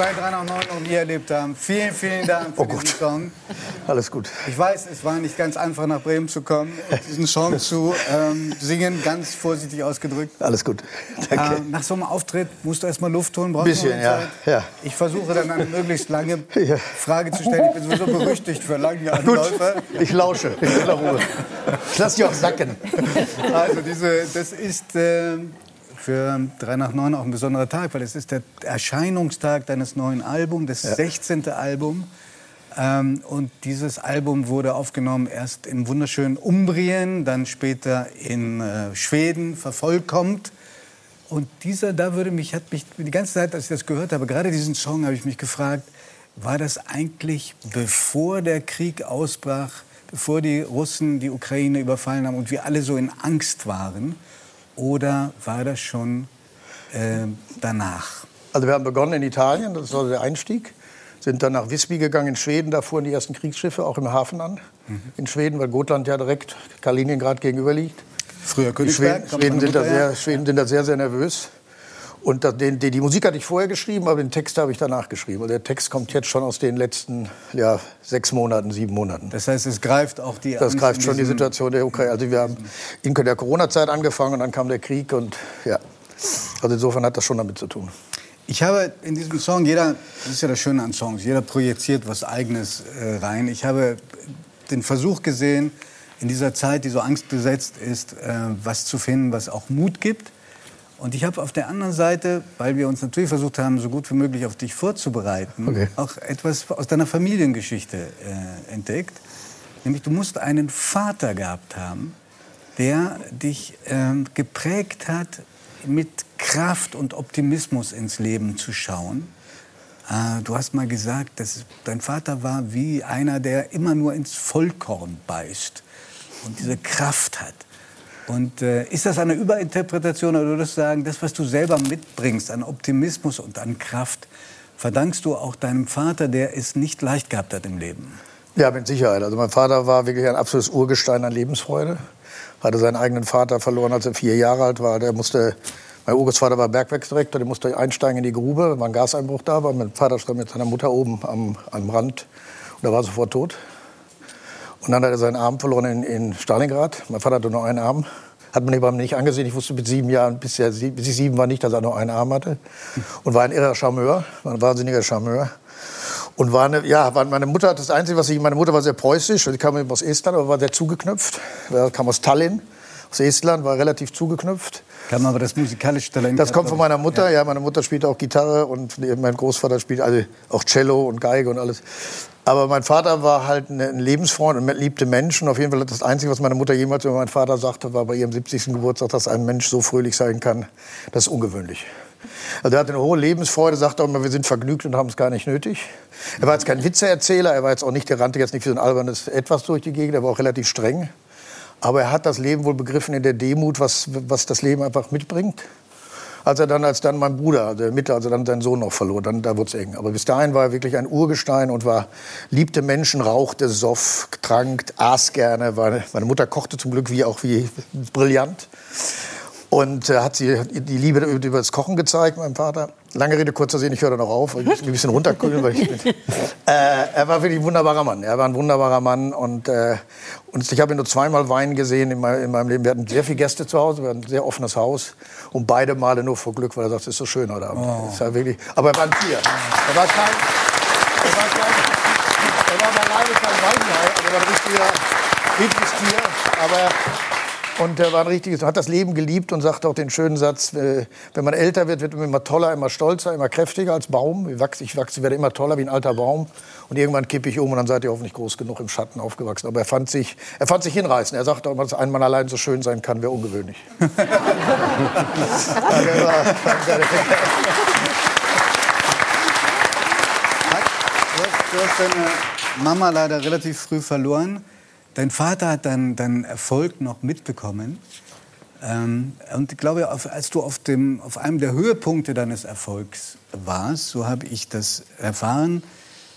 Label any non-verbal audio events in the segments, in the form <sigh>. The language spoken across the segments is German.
bei 3 nach 9 noch nie erlebt haben. Vielen, vielen Dank für Oh diesen gut. Song. Alles gut. Ich weiß, es war nicht ganz einfach, nach Bremen zu kommen und diesen Song zu ähm, singen, ganz vorsichtig ausgedrückt. Alles gut. Danke. Ähm, nach so einem Auftritt musst du erstmal Luft holen, brauchst Bisschen, ja, ja. Ich versuche dann eine möglichst lange Ja. Frage zu stellen. Ich bin sowieso berüchtigt für lange Gut, Anläufe. ich lausche. Ich Ruhe. Ich lasse dich auch sacken. Also diese, das ist äh, für 3 nach 9 auch ein besonderer Tag, weil es ist der Erscheinungstag deines neuen Albums, das 16. Album. Ähm, und dieses Album wurde aufgenommen erst im wunderschönen Umbrien, dann später in äh, Schweden vervollkommt. Und dieser, da würde mich, hat mich die ganze Zeit, als ich das gehört habe, gerade diesen Song, habe ich mich gefragt, war das eigentlich bevor der Krieg ausbrach, bevor die Russen die Ukraine überfallen haben und wir alle so in Angst waren? Oder war das schon äh, danach? Also wir haben begonnen in Italien, das war der Einstieg. Sind dann nach Visby gegangen in Schweden, da fuhren die ersten Kriegsschiffe auch im Hafen an. In Schweden, weil Gotland ja direkt Kaliningrad gegenüber liegt. Früher Königsberg? Schweden, Schweden, sind da sehr, Schweden sind da sehr, sehr nervös. Und da, den, die, Musik hatte ich vorher geschrieben, aber den Text habe ich danach geschrieben. Und der Text kommt jetzt schon aus den letzten ja, sechs Monaten, sieben Monaten. Das heißt, es greift auch die Das greift schon die Situation der Ukraine. Also wir haben in der Corona-Zeit angefangen und dann kam der Krieg und ja. Also insofern hat das schon damit zu tun. Ich habe in diesem Song, jeder, das ist ja das Schöne an Songs, jeder projiziert was Eigenes äh, rein. Ich habe den Versuch gesehen, in dieser Zeit, die so angstbesetzt ist, äh, was zu finden, was auch Mut gibt. Und ich habe auf der anderen Seite, weil wir uns natürlich versucht haben, so gut wie möglich auf dich vorzubereiten, Okay. auch etwas aus deiner Familiengeschichte äh, entdeckt. Nämlich, du musst einen Vater gehabt haben, der dich ähm, geprägt hat, mit Kraft und Optimismus ins Leben zu schauen. Äh, du hast mal gesagt, dass dein Vater war wie einer, der immer nur ins Vollkorn beißt und diese Kraft hat. Und äh, ist das eine Überinterpretation oder würdest du sagen, das, was du selber mitbringst an Optimismus und an Kraft, verdankst du auch deinem Vater, der es nicht leicht gehabt hat im Leben? Ja, mit Sicherheit. Also mein Vater war wirklich ein absolutes Urgestein an Lebensfreude. Hatte seinen eigenen Vater verloren, als er vier Jahre alt war. Der musste, mein Urgroßvater war Bergwerksdirektor, der musste einsteigen in die Grube, war ein Gaseinbruch da, war mein Vater stand mit seiner Mutter oben am, am Rand und er war sofort tot. Dann hat er seinen Arm verloren in, in Stalingrad. Mein Vater hatte nur einen Arm. Hat man ihm nicht angesehen. Ich wusste mit sieben Jahren, bis, er, bis ich sieben war, nicht, dass er nur einen Arm hatte. Und war ein irrer Charmeur, ein wahnsinniger Charmeur. Und war eine, ja, meine Mutter das Einzige, was ich, meine Mutter war sehr preußisch, sie kam eben aus Estland, aber war sehr zugeknüpft. Sie kam aus Tallinn, aus Estland, war relativ zugeknüpft. Kann man aber das musikalische Talent. Das kommt von meiner Mutter, ja. meine Mutter spielt auch Gitarre und mein Großvater spielt also auch Cello und Geige und alles. Aber mein Vater war halt ein ein Lebensfreund und liebte Menschen. Auf jeden Fall das Einzige, was meine Mutter jemals über meinen Vater sagte, war bei ihrem 70. Geburtstag, dass ein Mensch so fröhlich sein kann. Das ist ungewöhnlich. Also er hatte eine hohe Lebensfreude, sagte auch immer, wir sind vergnügt und haben es gar nicht nötig. Er war jetzt kein Witzeerzähler, er war jetzt auch nicht, der rannte jetzt nicht wie so ein albernes Etwas durch die Gegend, er war auch relativ streng. Aber er hat das Leben wohl begriffen in der Demut, was, was das Leben einfach mitbringt. Als er dann, als dann mein Bruder, der Mitte, also dann seinen Sohn noch verlor, dann da wurde es eng. Aber bis dahin war er wirklich ein Urgestein und war liebte Menschen, rauchte, soff, trank, aß gerne. Meine Mutter kochte zum Glück wie auch wie brillant und äh, hat sie die Liebe über das Kochen gezeigt, meinem Vater. Lange Rede kurzer Sinn, ich höre da noch auf, ich muss mich ein bisschen runterkühlen. Weil ich bin, <laughs> äh, er war wirklich ein wunderbarer Mann. Er war ein wunderbarer Mann und, äh, und ich habe ihn nur zweimal weinen gesehen in, mein, in meinem Leben. Wir hatten sehr viele Gäste zu Hause, wir hatten ein sehr offenes Haus und beide Male nur vor Glück, weil er sagt, es ist so schön heute Abend. Oh. War wirklich, aber er war ein Tier. Er war kein, er war kein, er war beileibe kein Waldhai, aber er war ein richtiger, richtiges Tier. Aber und er war ein richtiges, hat das Leben geliebt und sagte auch den schönen Satz: äh, Wenn man älter wird, wird man immer toller, immer stolzer, immer kräftiger als Baum. Ich wachse, ich wachse, werde immer toller wie ein alter Baum. Und irgendwann kippe ich um und dann seid ihr hoffentlich groß genug im Schatten aufgewachsen. Aber er fand sich, er fand sich hinreißen. Er sagte auch immer, dass ein Mann allein so schön sein kann, wäre ungewöhnlich. <laughs> Danke, danke. Du hast deine Mama leider relativ früh verloren. Dein Vater hat dann deinen Erfolg noch mitbekommen. Ähm, und ich glaube, als du auf, dem, auf einem der Höhepunkte deines Erfolgs warst, so habe ich das erfahren,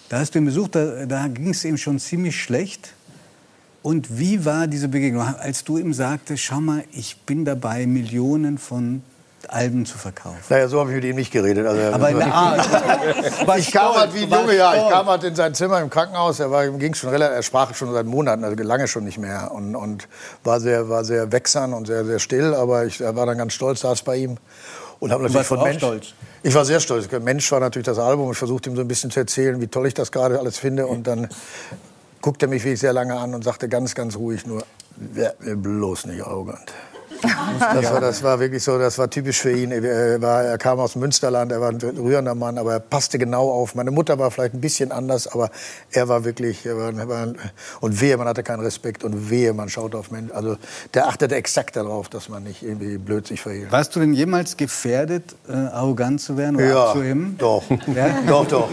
da hast du ihn besucht, da, da ging es ihm schon ziemlich schlecht. Und wie war diese Begegnung, als du ihm sagtest, schau mal, ich bin dabei, Millionen von Alben zu verkaufen. Naja, so habe ich mit ihm nicht geredet. Also, Aber in der Art. <laughs> ich kam halt wie ein Junge, ja. Ich kam halt in sein Zimmer im Krankenhaus. Er war, ging schon relativ, er sprach schon seit Monaten, also lange schon nicht mehr. Und, und war sehr, war sehr wechsern und sehr, sehr still. Aber ich er war dann ganz stolz, saß bei ihm. Und habe natürlich von Mensch. Stolz. Ich war sehr stolz. Mensch war natürlich das Album. Ich versuchte ihm so ein bisschen zu erzählen, wie toll ich das gerade alles finde. Und dann guckte er mich wirklich sehr lange an und sagte ganz, ganz ruhig nur, werd mir bloß nicht arrogant. Das war, das war wirklich so, das war typisch für ihn. Er, war, er kam aus Münsterland, er war ein rührender Mann, aber er passte genau auf. Meine Mutter war vielleicht ein bisschen anders, aber er war wirklich, er war, er war, und wehe, man hatte keinen Respekt und wehe, man schaut auf Menschen. Also der achtete exakt darauf, dass man nicht irgendwie blöd sich verhielt. Warst du denn jemals gefährdet, äh, arrogant zu werden oder ja, abzuheben? Doch, ja? <laughs> doch, doch.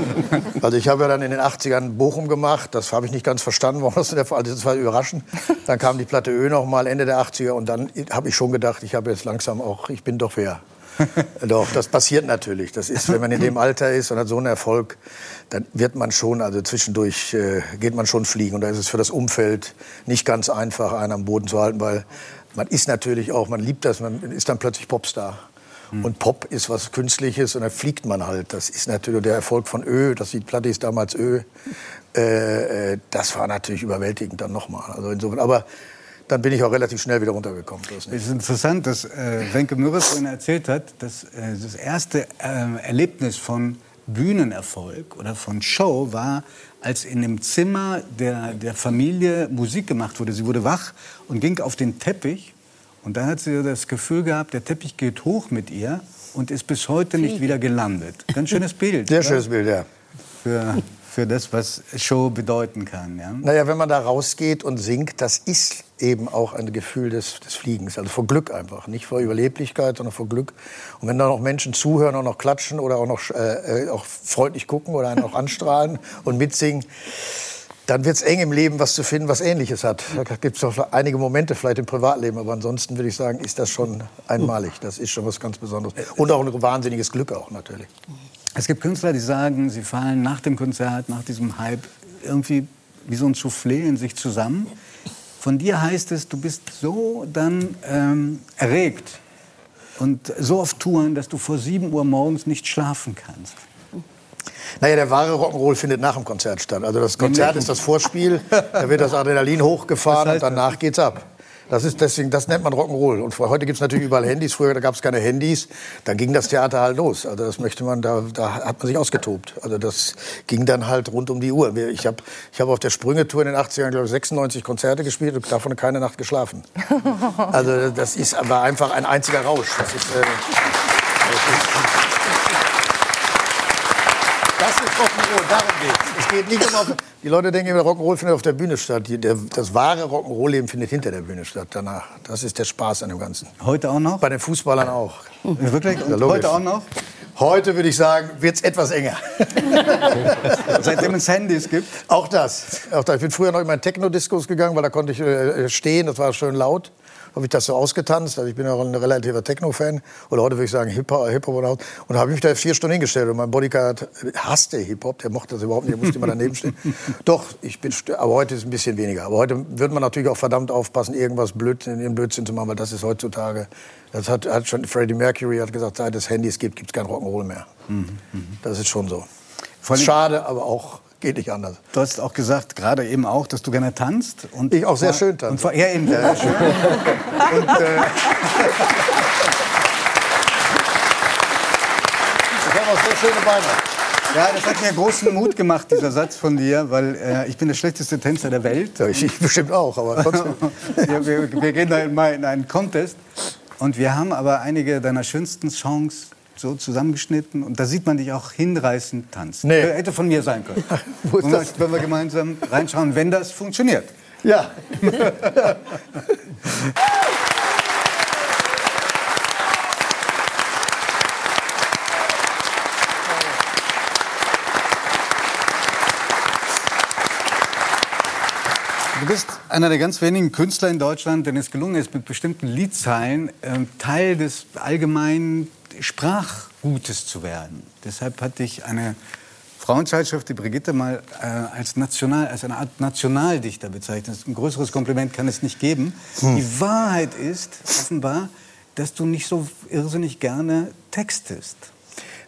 Also ich habe ja dann in den 80ern Bochum gemacht, das habe ich nicht ganz verstanden, warum das der Fall ist. Das war überraschend. Dann kam die Platte Ö noch mal Ende der 80er und dann habe ich schon gedacht, ich habe jetzt langsam auch, ich bin doch wer. <laughs> doch, das passiert natürlich. Das ist, wenn man in dem Alter ist und hat so einen Erfolg, dann wird man schon, also zwischendurch äh, geht man schon fliegen. Und da ist es für das Umfeld nicht ganz einfach, einen am Boden zu halten, weil man ist natürlich auch, man liebt das, man ist dann plötzlich Popstar. Hm. Und Pop ist was Künstliches und dann fliegt man halt. Das ist natürlich der Erfolg von Ö, das die Platte ist damals Ö. Äh, äh, das war natürlich überwältigend dann nochmal. Also insofern, aber dann bin ich auch relativ schnell wieder runtergekommen. Es ist interessant, dass äh, Wenke Mürres vorhin erzählt hat, dass äh, das erste äh, Erlebnis von Bühnenerfolg oder von Show war, als in dem Zimmer der, der Familie Musik gemacht wurde. Sie wurde wach und ging auf den Teppich. Und da hat sie das Gefühl gehabt, der Teppich geht hoch mit ihr und ist bis heute nicht wieder gelandet. Ganz schönes Bild. <laughs> Sehr schönes Bild, ja. Für für das, was Show bedeuten kann. Ja? Naja, wenn man da rausgeht und singt, das ist eben auch ein Gefühl des, des Fliegens, also vor Glück einfach, nicht vor Überleblichkeit, sondern vor Glück. Und wenn da noch Menschen zuhören und noch klatschen oder auch noch äh, äh auch freundlich gucken oder einen auch anstrahlen <laughs> und mitsingen, dann wird es eng im Leben, was zu finden, was Ähnliches hat. Da gibt es auch einige Momente vielleicht im Privatleben, aber ansonsten würde ich sagen, ist das schon einmalig. Das ist schon was ganz Besonderes. Und auch ein wahnsinniges Glück auch natürlich. Es gibt Künstler, die sagen, sie fallen nach dem Konzert, nach diesem Hype irgendwie wie so ein Soufflé in sich zusammen. Von dir heißt es, du bist so dann ähm, erregt und so auf Touren, dass du vor 7 Uhr morgens nicht schlafen kannst. Naja, der wahre Rock'n'Roll findet nach dem Konzert statt. Also das Konzert ist das Vorspiel, da wird das Adrenalin hochgefahren das heißt und danach geht's ab. Das ist deswegen, das nennt man Rock'n'Roll. Und heute gibt es natürlich überall Handys. Früher gab es keine Handys. Dann ging das Theater halt los. Also das möchte man, da, da hat man sich ausgetobt. Also das ging dann halt rund um die Uhr. Ich habe ich hab auf der Sprünge-Tour in den 80ern, glaube ich, 96 Konzerte gespielt und davon keine Nacht geschlafen. Also das ist aber einfach ein einziger Rausch. Das ist, äh, das ist das ist Rock'n'Roll, darum geht's. Es geht nicht um auf, die Leute denken immer, Rock'n'Roll findet auf der Bühne statt. Die, der, das wahre Rock'n'Roll-Leben findet hinter der Bühne statt, danach. Das ist der Spaß an dem Ganzen. Heute auch noch? Bei den Fußballern auch. Wirklich? Und heute auch noch? Heute würde ich sagen, wird es etwas enger. <laughs> Seitdem es Handys gibt? Auch das. Auch das. Ich bin früher noch in meinen Techno-Discos gegangen, weil da konnte ich äh, stehen, das war schön laut habe ich das so ausgetanzt. Also ich bin auch ein relativer Techno-Fan. Oder heute würde ich sagen Hip-Hop. Hip und da habe ich mich da vier Stunden hingestellt. Und mein Bodyguard hasste Hip-Hop. Der mochte das überhaupt nicht. Der musste immer daneben stehen. <laughs> Doch, ich bin, aber heute ist es ein bisschen weniger. Aber heute wird man natürlich auch verdammt aufpassen, irgendwas blöd, in den Blödsinn zu machen, weil das ist heutzutage, das hat, hat schon Freddie Mercury hat gesagt, seit es Handys gibt, gibt es kein Rock'n'Roll mehr. Mhm. Das ist schon so. Schade, aber auch geht nicht anders. Du hast auch gesagt, gerade eben auch, dass du gerne tanzt. Und ich auch sehr schön tanze. Und, ja, eben. Ja, schön. <laughs> und, äh, ich habe auch sehr schöne Beine. Ja, das hat mir großen Mut gemacht, dieser Satz von dir, weil äh, ich bin der schlechteste Tänzer der Welt. Ja, ich, ich bestimmt auch, aber trotzdem. <laughs> wir, wir, wir, gehen da mal in einen Contest und wir haben aber einige deiner schönsten Songs so zusammengeschnitten und da sieht man dich auch hinreißend tanzen. Nee. Hätte von mir sein können. <laughs> Ist das? Wenn wir gemeinsam reinschauen, wenn das funktioniert. Ja. Du bist einer der ganz wenigen Künstler in Deutschland, denen es gelungen ist, mit bestimmten Liedzeilen äh, Teil des allgemeinen Sprachgutes zu werden. Deshalb hatte ich eine Frauenzeitschrift, die Brigitte, mal äh, als, National, als eine Art Nationaldichter bezeichnet. Ein größeres Kompliment kann es nicht geben. Hm. Die Wahrheit ist offenbar, dass du nicht so irrsinnig gerne textest.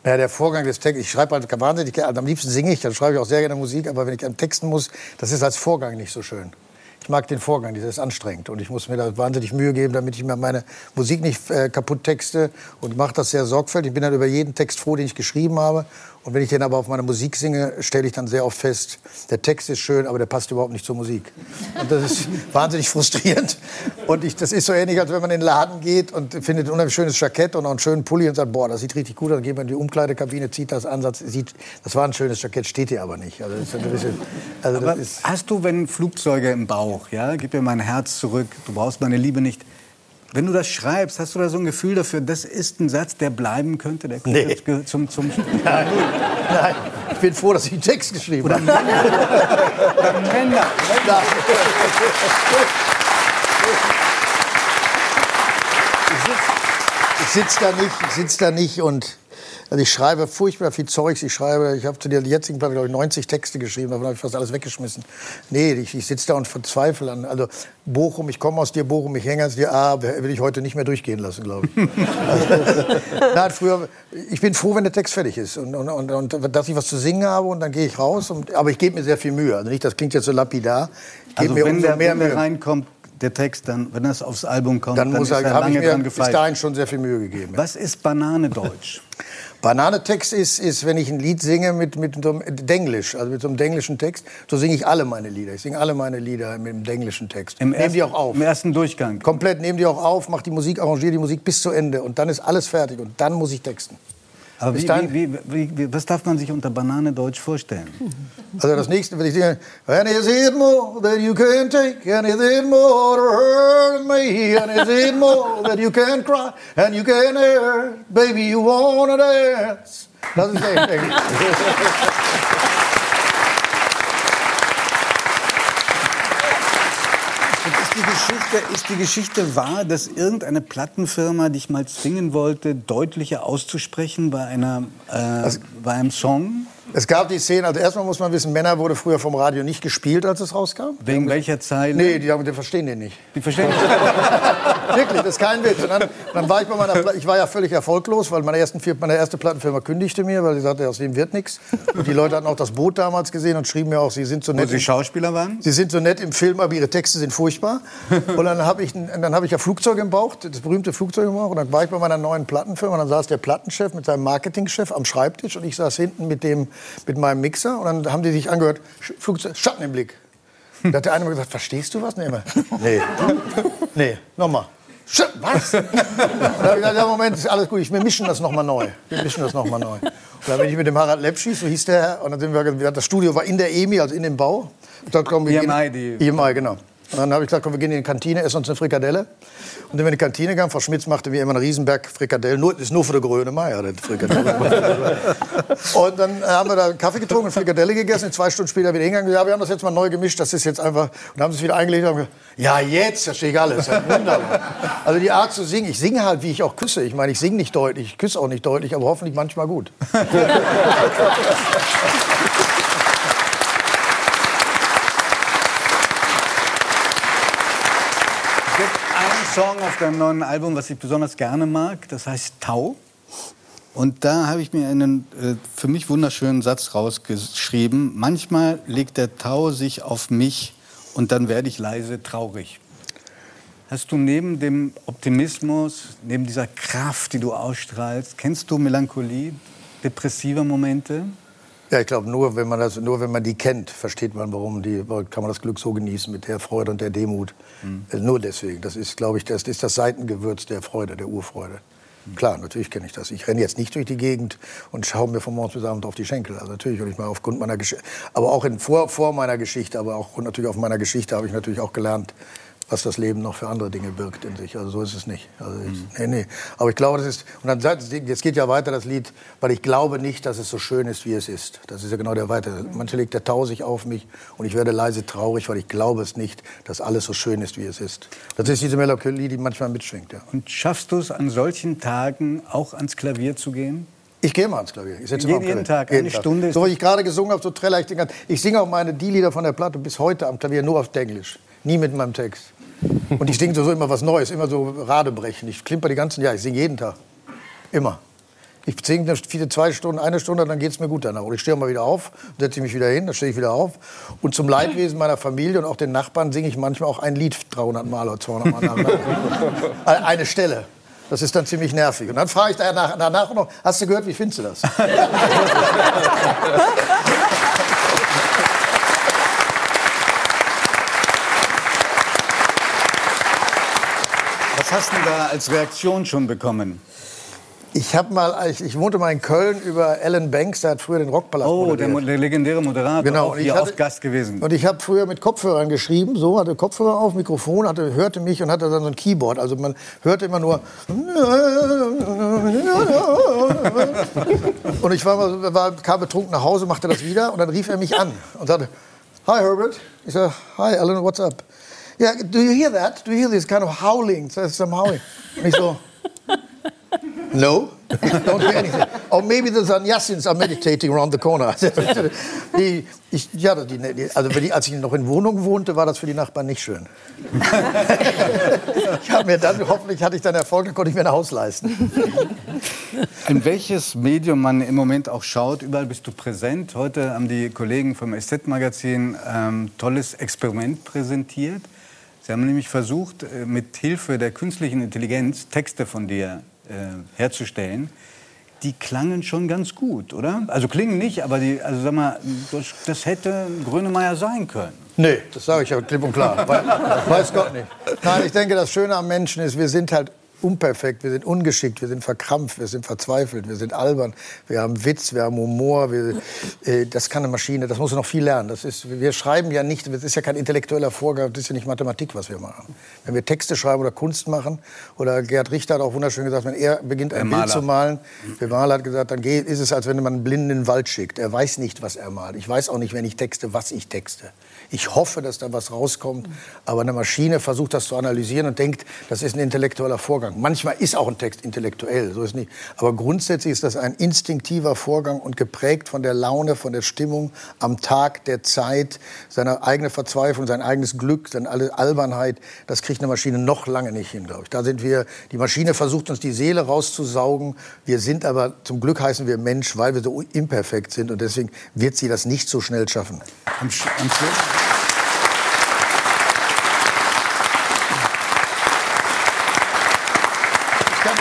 Naja, der Vorgang des Textes, ich schreibe halt wahnsinnig gerne, am liebsten singe ich, dann schreibe ich auch sehr gerne Musik, aber wenn ich an Texten muss, das ist als Vorgang nicht so schön. Ich mag den Vorgang, das ist anstrengend und ich muss mir da wahnsinnig Mühe geben, damit ich mir meine Musik nicht äh, kaputt texte und mache das sehr sorgfältig. Ich bin dann über jeden Text froh, den ich geschrieben habe und wenn ich den aber auf meine Musik singe, stelle ich dann sehr oft fest, der Text ist schön, aber der passt überhaupt nicht zur Musik. Und das ist <laughs> wahnsinnig frustrierend. Und ich, das ist so ähnlich, als wenn man in den Laden geht und findet ein unheimlich schönes Jackett und auch einen schönen Pulli und sagt, boah, das sieht richtig gut aus. Dann geht man in die Umkleidekabine, zieht das an, sieht, das war ein schönes Jackett, steht hier aber nicht. Also das ist ein bisschen, also ist hast du, wenn Flugzeuge im Bauch, ja, gib mir mein Herz zurück, du brauchst meine Liebe nicht, wenn du das schreibst, hast du da so ein Gefühl dafür, das ist ein Satz, der bleiben könnte? Der nee. zum, zum <laughs> Nein. Nein, ich bin froh, dass ich einen Text geschrieben habe. Oder Männer. Ich sitze da nicht, ich sitz da nicht und also ich schreibe furchtbar viel Zeugs. Ich schreibe, ich habe zu der jetzigen Platte, glaube ich, 90 Texte geschrieben, davon habe ich fast alles weggeschmissen. Nee, ich, ich sitze da und verzweifle an. Also Bochum, ich komme aus dir, Bochum, ich hänge aus dir, ah, will ich heute nicht mehr durchgehen lassen, glaube ich. <laughs> also, nein, früher, ich bin froh, wenn der Text fertig ist und, und, und, und dass ich was zu singen habe und dann gehe ich raus. Und, aber ich gebe mir sehr viel Mühe. Also nicht, das klingt jetzt so lapidar. Ich also mir wenn umso der, mehr wenn der reinkommt, der Text, dann, wenn das aufs Album kommt, dann, dann muss ist er, er lange ich mir dran gefeilt. bis dahin schon sehr viel Mühe gegeben. Was ist Banane Deutsch? <laughs> Bananetext ist, ist, wenn ich ein Lied singe mit, mit so einem Denglisch, also mit so einem denglischen Text, so singe ich alle meine Lieder. Ich singe alle meine Lieder mit dem denglischen Text. Im nehm die auch auf. Im ersten Durchgang? Komplett, nehme die auch auf, mach die Musik, arrangiere die Musik bis zu Ende und dann ist alles fertig und dann muss ich texten. Aber wie, wie, wie, was darf man sich unter Banane Deutsch vorstellen? Also das nächste, wenn ich singe, And is it more that you can take, and is it more to hurt me, and is it more that you can cry, and you can hurt, baby, you wanna dance. Das ist Englisch. <laughs> die, Geschichte, ist die Geschichte wahr, dass irgendeine Plattenfirma dich mal zwingen wollte, deutlicher auszusprechen bei, einer, äh, also, bei einem Song? Es gab die Szene, also erstmal muss man wissen, Männer wurde früher vom Radio nicht gespielt, als es rauskam. Wegen welcher Zeile? Nee, die, die verstehen den nicht. Die verstehen den nicht? <laughs> Wirklich, das ist kein Witz. Und dann, dann war ich bei meiner, Pla ich war ja völlig erfolglos, weil meine, ersten meine erste Plattenfirma kündigte mir, weil sie sagte, aus dem wird nichts. Und die Leute hatten auch das Boot damals gesehen und schrieben mir auch, sie sind so nett. Wo sie Schauspieler waren? Sie sind so nett im Film, aber ihre Texte sind furchtbar. Und dann habe ich, hab ich ja Flugzeug im Bauch, das berühmte Flugzeug im Bauch. Und dann war ich bei meiner neuen Plattenfirma und dann saß der Plattenchef mit seinem Marketingchef am Schreibtisch und ich saß hinten mit, dem, mit meinem Mix Mixer und dann haben die sich angehört, Flugzeug, Schatten im Blick. Da hat der eine mal gesagt, verstehst du was? Nee, immer, <laughs> nee, nee, nochmal. Was? <laughs> da habe ich gesagt, ja, Moment, ist alles gut, ich, wir mischen das nochmal neu. Wir mischen das nochmal neu. Und dann bin ich mit dem Harald Lepschis, so hieß der, und dann sind wir, das Studio war in der EMI, also in dem Bau. Da kommen wir EMI, die... EMI, genau. Und dann habe ich gesagt, komm, wir gehen in die Kantine, essen uns eine Frikadelle. Und dann, wenn wir in die Kantine gegangen, Frau Schmitz machte wie immer einen Riesenberg Frikadellen. Nur, ist nur für die Grönemeyer, das Frikadelle. und dann haben wir da Kaffee getrunken, eine Frikadelle gegessen. zwei Stunden später wieder hingegangen. Ja, wir haben das jetzt mal neu gemischt. Das ist jetzt einfach. Und dann haben sie es wieder eingelegt und haben gesagt, ja, jetzt verstehe ich alles. Wunderbar. Also die Art zu singen. Ich singe halt, wie ich auch küsse. Ich meine, ich singe nicht deutlich, ich küsse auch nicht deutlich, aber hoffentlich manchmal gut. <laughs> Song auf deinem neuen Album, was ich besonders gerne mag. Das heißt Tau. Und da habe ich mir einen äh, für mich wunderschönen Satz rausgeschrieben. Manchmal legt der Tau sich auf mich und dann werde ich leise traurig. Hast du neben dem Optimismus, neben dieser Kraft, die du ausstrahlst, kennst du Melancholie, depressive Momente? Ja, ich glaube, nur wenn man das, nur wenn man die kennt, versteht man, warum die, kann man das Glück so genießen mit der Freude und der Demut. Mhm. Also nur deswegen. Das ist, glaube ich, das ist das Seitengewürz der Freude, der Urfreude. Mhm. Klar, natürlich kenne ich das. Ich renne jetzt nicht durch die Gegend und schaue mir von morgens bis abends auf die Schenkel. Also natürlich, und ich mal aufgrund meiner Geschichte, aber auch in, vor, vor meiner Geschichte, aber auch natürlich auf meiner Geschichte habe ich natürlich auch gelernt, was das Leben noch für andere Dinge birgt in sich. Also so ist es nicht. Also ich, mhm. nee, nee. Aber ich glaube, das ist. Und dann jetzt geht ja weiter das Lied, weil ich glaube nicht, dass es so schön ist, wie es ist. Das ist ja genau der Weiter. Manche legt der Tau sich auf mich und ich werde leise traurig, weil ich glaube es nicht, dass alles so schön ist, wie es ist. Das ist diese Melancholie, die manchmal mitschwingt. Ja. Und schaffst du es an solchen Tagen auch ans Klavier zu gehen? Ich gehe mal ans Klavier. Ich setze jeden, jeden Tag, jeden eine Tag. Stunde. So wie ich gerade gesungen habe, so träller ich den ganzen. Ich singe auch meine die Lieder von der Platte bis heute am Klavier nur auf Englisch, nie mit meinem Text. Und ich singe so immer was Neues, immer so Radebrechen. Ich klimper die ganzen Jahre, ich singe jeden Tag. Immer. Ich singe viele zwei Stunden, eine Stunde, dann geht es mir gut danach. Und ich stehe mal wieder auf, setze mich wieder hin, dann stehe ich wieder auf. Und zum Leidwesen meiner Familie und auch den Nachbarn singe ich manchmal auch ein Lied 300 Mal oder 200 Mal. <laughs> eine Stelle. Das ist dann ziemlich nervig. Und dann frage ich danach, danach noch, hast du gehört, wie findest du das? <laughs> Was hast du da als Reaktion schon bekommen? Ich habe mal, ich, ich, wohnte mal in Köln über Alan Banks, der hat früher den Rockpalast Oh, der, der, legendäre Moderator, genau. auch hier hatte, oft Gast gewesen. Und ich habe früher mit Kopfhörern geschrieben, so, hatte Kopfhörer auf, Mikrofon, hatte, hörte mich und hatte dann so ein Keyboard. Also man hörte immer nur... <laughs> Und ich war, mal, war, kam betrunken nach Hause, machte das wieder und dann rief er mich an und sagte, Hi Herbert. Ich sage, Hi Alan, what's up? Yeah, do you hear that? Do you hear this kind of howling? There's some howling. Und ich so... No, don't hear anything. Or maybe the Sannyasins are meditating around the corner. <laughs> die, ich, ja, die, also die, als ich noch in Wohnung wohnte, war das für die Nachbarn nicht schön. <laughs> ich habe mir dann, hoffentlich hatte ich dann Erfolg, dann konnte ich mir ein Haus leisten. In welches Medium man im Moment auch schaut, überall bist du präsent. Heute haben die Kollegen vom SZ-Magazin ähm, tolles Experiment präsentiert. Sie haben nämlich versucht, äh, mit Hilfe der künstlichen Intelligenz Texte von dir äh, herzustellen, die klangen schon ganz gut, oder? Also klingen nicht, aber die, also sag mal, das, das hätte Grönemeyer sein können. Nee, das sage ich ja klipp und klar. Weiß Gott nicht. Nein, ich denke, das Schöne am Menschen ist, wir sind halt unperfekt, wir sind ungeschickt, wir sind verkrampft, wir sind verzweifelt, wir sind albern, wir haben Witz, wir haben Humor. Wir, äh, das kann eine Maschine, das muss noch viel lernen. Das ist, wir schreiben ja nicht, das ist ja kein intellektueller Vorgang, das ist ja nicht Mathematik, was wir machen. Wenn wir Texte schreiben oder Kunst machen, oder Gerd Richter hat auch wunderschön gesagt, wenn er beginnt ein Bild zu malen, der Maler hat gesagt, dann ist es, als wenn man einen Blinden in den Wald schickt. Er weiß nicht, was er malt. Ich weiß auch nicht, wenn ich texte, was ich texte. Ich hoffe, dass da was rauskommt, aber eine Maschine versucht das zu analysieren und denkt, das ist ein intellektueller Vorgang. Manchmal ist auch ein Text intellektuell, so ist nicht. Aber grundsätzlich ist das ein instinktiver Vorgang und geprägt von der Laune, von der Stimmung am Tag, der Zeit, seine eigene Verzweiflung, sein eigenes Glück, seine Albernheit. Das kriegt eine Maschine noch lange nicht hin, glaube ich. Da sind wir, die Maschine versucht uns die Seele rauszusaugen. Wir sind aber, zum Glück heißen wir Mensch, weil wir so imperfekt sind und deswegen wird sie das nicht so schnell schaffen. Am, am Schluss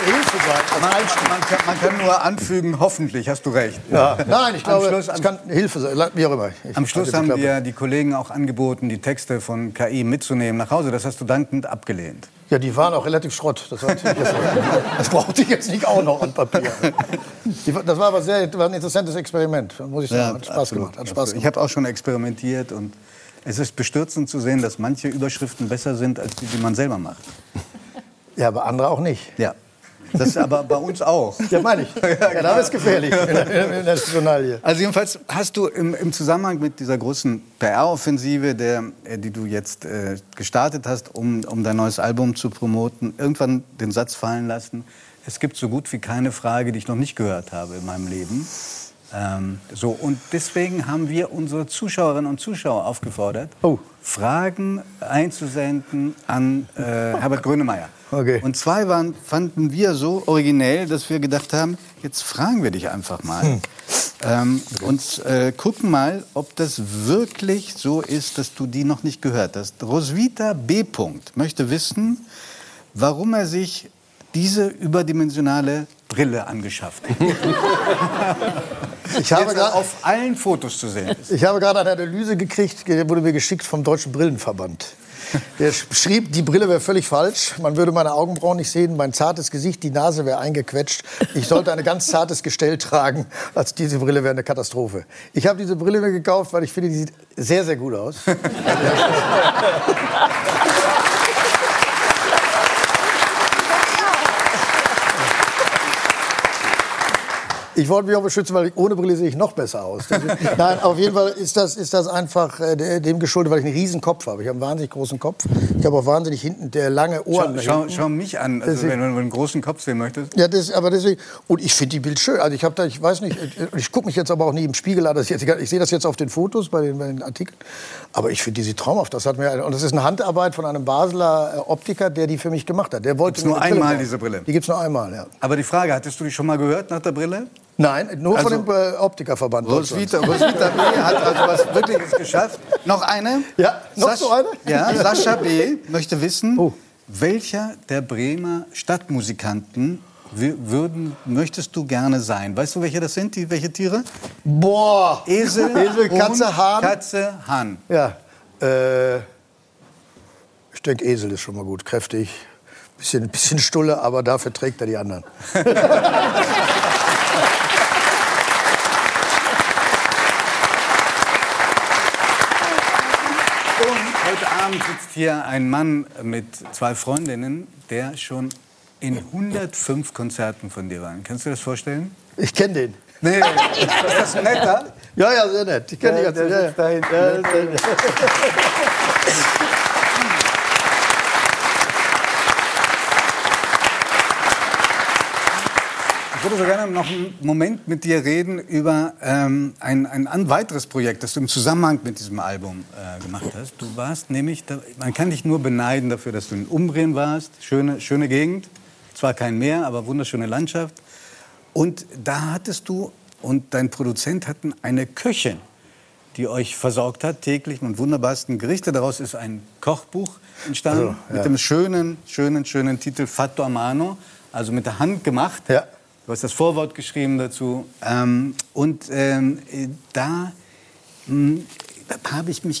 Hilfe sein. Man, man, kann, man, kann, nur anfügen, hoffentlich, hast du recht. Ja. Nein, ich glaube, Schluss, es kann Hilfe sein, wie auch immer. Ich am Schluss haben dir die Kollegen auch angeboten, die Texte von KI mitzunehmen nach Hause. Das hast du dankend abgelehnt. Ja, die waren auch relativ Schrott. Das, <laughs> das brauchte ich jetzt nicht auch noch an Papier. Das war aber sehr, war ein interessantes Experiment, muss ich sagen. Ja, hat Spaß absolut, gemacht. Hat Spaß gemacht. Ich habe auch schon experimentiert und es ist bestürzend zu sehen, dass manche Überschriften besser sind als die, die man selber macht. Ja, aber andere auch nicht. Ja. Das ist aber bei uns auch. Ja, meine ich. <laughs> Ja, da ist gefährlich in der, der Also jedenfalls hast du im, im Zusammenhang mit dieser großen PR-Offensive, äh, die du jetzt äh, gestartet hast, um, um dein neues Album zu promoten, irgendwann den Satz fallen lassen, es gibt so gut wie keine Frage, die ich noch nicht gehört habe in meinem Leben. Ähm, so, und deswegen haben wir unsere Zuschauerinnen und Zuschauer aufgefordert, oh. Fragen einzusenden an äh, Herbert Grönemeyer. Okay. Und zwei waren, fanden wir so originell, dass wir gedacht haben, jetzt fragen wir dich einfach mal. Hm. Ähm, und äh, gucken mal, ob das wirklich so ist, dass du die noch nicht gehört hast. Roswitha B. möchte wissen, warum er sich diese überdimensionale Brille angeschafft. <laughs> ich habe gerade auf allen Fotos zu sehen. Ich habe gerade eine Analyse gekriegt, wurde mir geschickt vom Deutschen Brillenverband. Der schrieb, die Brille wäre völlig falsch. Man würde meine Augenbrauen nicht sehen, mein zartes Gesicht, die Nase wäre eingequetscht. Ich sollte ein ganz zartes Gestell tragen. Als diese Brille wäre eine Katastrophe. Ich habe diese Brille mir gekauft, weil ich finde, die sieht sehr, sehr gut aus. <laughs> Ich wollte mich auch beschützen, weil ohne Brille sehe ich noch besser aus. <laughs> Nein, auf jeden Fall ist das, ist das einfach äh, dem geschuldet, weil ich einen riesen Kopf habe. Ich habe einen wahnsinnig großen Kopf. Ich habe auch wahnsinnig hinten der lange Ohren. Schau, schau, schau mich an, also, wenn du einen großen Kopf sehen möchtest. Ja, das, aber deswegen. Und ich finde die Bild schön. Also ich habe da, ich weiß nicht, ich gucke mich jetzt aber auch nie im Spiegel an. Das jetzt, ich sehe das jetzt auf den Fotos, bei den, bei den Artikeln. Aber ich finde die sieht traumhaft. Das hat mir, und das ist eine Handarbeit von einem Basler äh, Optiker, der die für mich gemacht hat. Der wollte Gibt's nur einmal bauen. diese Brille? Die gibt's nur einmal, ja. Aber die Frage, hattest du die schon mal gehört nach der Brille? Nein, nur Also- von dem äh, Optikerverband. Roswitha, Roswitha B. hat also was Wirkliches geschafft. Noch eine? Ja, noch so eine? Ja, Sascha B. möchte wissen, Oh. welcher der Bremer Stadtmusikanten wü- würden, möchtest du gerne sein? Weißt du, welche das sind, die, welche Tiere? Boah! Esel, Esel, Katze, Hahn. Katze, Hahn. Ja, äh, ich denke, Esel ist schon mal gut, kräftig. Bisschen, bisschen Stulle, aber dafür trägt er die anderen. <laughs> Und heute Abend sitzt hier ein Mann mit zwei Freundinnen, der schon in 105 Konzerten von dir war. Kannst du das vorstellen? Ich kenne den. Nee, ist das ein netter? Ja, ja, sehr nett. Ich kenne die ganze der sitzt da hinten. Ja, <laughs> sehr nett. Ich würde so gerne noch einen Moment mit dir reden über ähm, ein, ein an weiteres Projekt, das du im Zusammenhang mit diesem Album äh, gemacht hast. Du warst nämlich, da, man kann dich nur beneiden dafür, dass du in Umbrien warst. Schöne, schöne Gegend, zwar kein Meer, aber wunderschöne Landschaft. Und da hattest du und dein Produzent hatten eine Köchin, die euch versorgt hat täglich mit wunderbarsten Gerichte. Daraus ist ein Kochbuch entstanden Also, ja. mit dem schönen, schönen, schönen Titel Fatto a mano, also mit der Hand gemacht. Ja. Du hast das Vorwort geschrieben dazu. Ähm, und ähm, äh, da mh, habe ich mich gefragt,